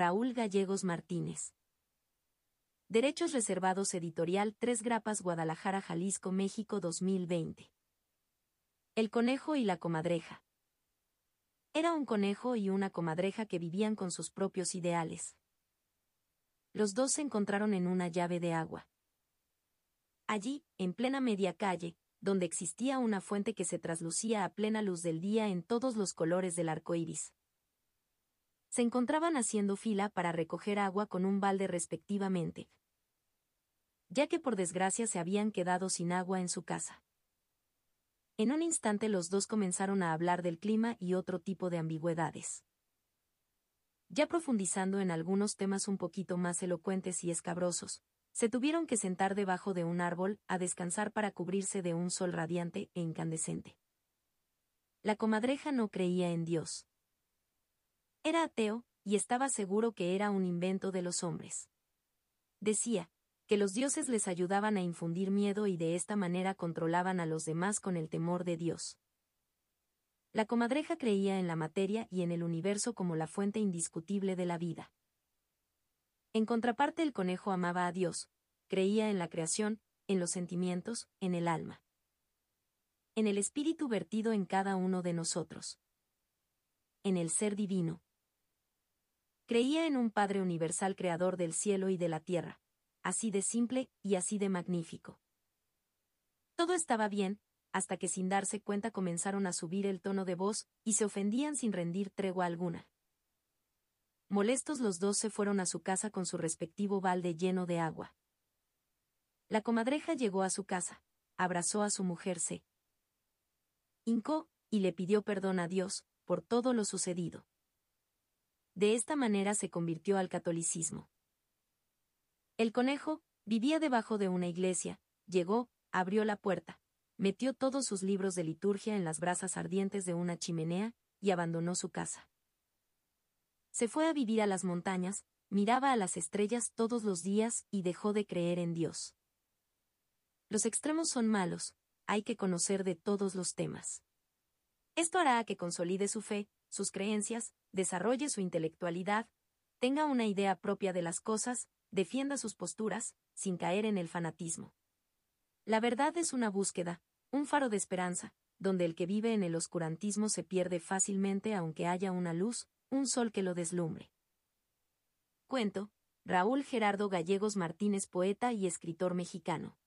Gallegos Martínez. Derechos Reservados Editorial Tres Grapas Guadalajara, Jalisco, México 2020. El conejo y la comadreja. Era un conejo y una comadreja que vivían con sus propios ideales. Los dos se encontraron en una llave de agua. Allí, en plena media calle, donde existía una fuente que se traslucía a plena luz del día en todos los colores del arco iris. Se encontraban haciendo fila para recoger agua con un balde respectivamente, ya que por desgracia se habían quedado sin agua en su casa. En un instante los dos comenzaron a hablar del clima y otro tipo de ambigüedades. Ya profundizando en algunos temas un poquito más elocuentes y escabrosos, se tuvieron que sentar debajo de un árbol a descansar para cubrirse de un sol radiante e incandescente. La comadreja no creía en Dios. Era ateo, y estaba seguro que era un invento de los hombres. Decía, que los dioses les ayudaban a infundir miedo y de esta manera controlaban a los demás con el temor de Dios. La comadreja creía en la materia y en el universo como la fuente indiscutible de la vida. En contraparte el conejo amaba a Dios, creía en la creación, en los sentimientos, en el alma. En el espíritu vertido en cada uno de nosotros. En el ser divino. Creía en un Padre universal creador del cielo y de la tierra, así de simple y así de magnífico. Todo estaba bien, hasta que sin darse cuenta comenzaron a subir el tono de voz, y se ofendían sin rendir tregua alguna. Molestos los dos se fueron a su casa con su respectivo balde lleno de agua. La comadreja llegó a su casa, abrazó a su mujer se hincó, y le pidió perdón a Dios, por todo lo sucedido. De esta manera se convirtió al catolicismo. El conejo, vivía debajo de una iglesia, llegó, abrió la puerta, metió todos sus libros de liturgia en las brasas ardientes de una chimenea, y abandonó su casa. Se fue a vivir a las montañas, miraba a las estrellas todos los días y dejó de creer en Dios. Los extremos son malos, hay que conocer de todos los temas. Esto hará que consolide su fe, sus creencias, desarrolle su intelectualidad, tenga una idea propia de las cosas, defienda sus posturas, sin caer en el fanatismo. La verdad es una búsqueda, un faro de esperanza, donde el que vive en el oscurantismo se pierde fácilmente aunque haya una luz, un sol que lo deslumbre. Cuento, Raúl Gerardo Gallegos Martínez, poeta y escritor mexicano.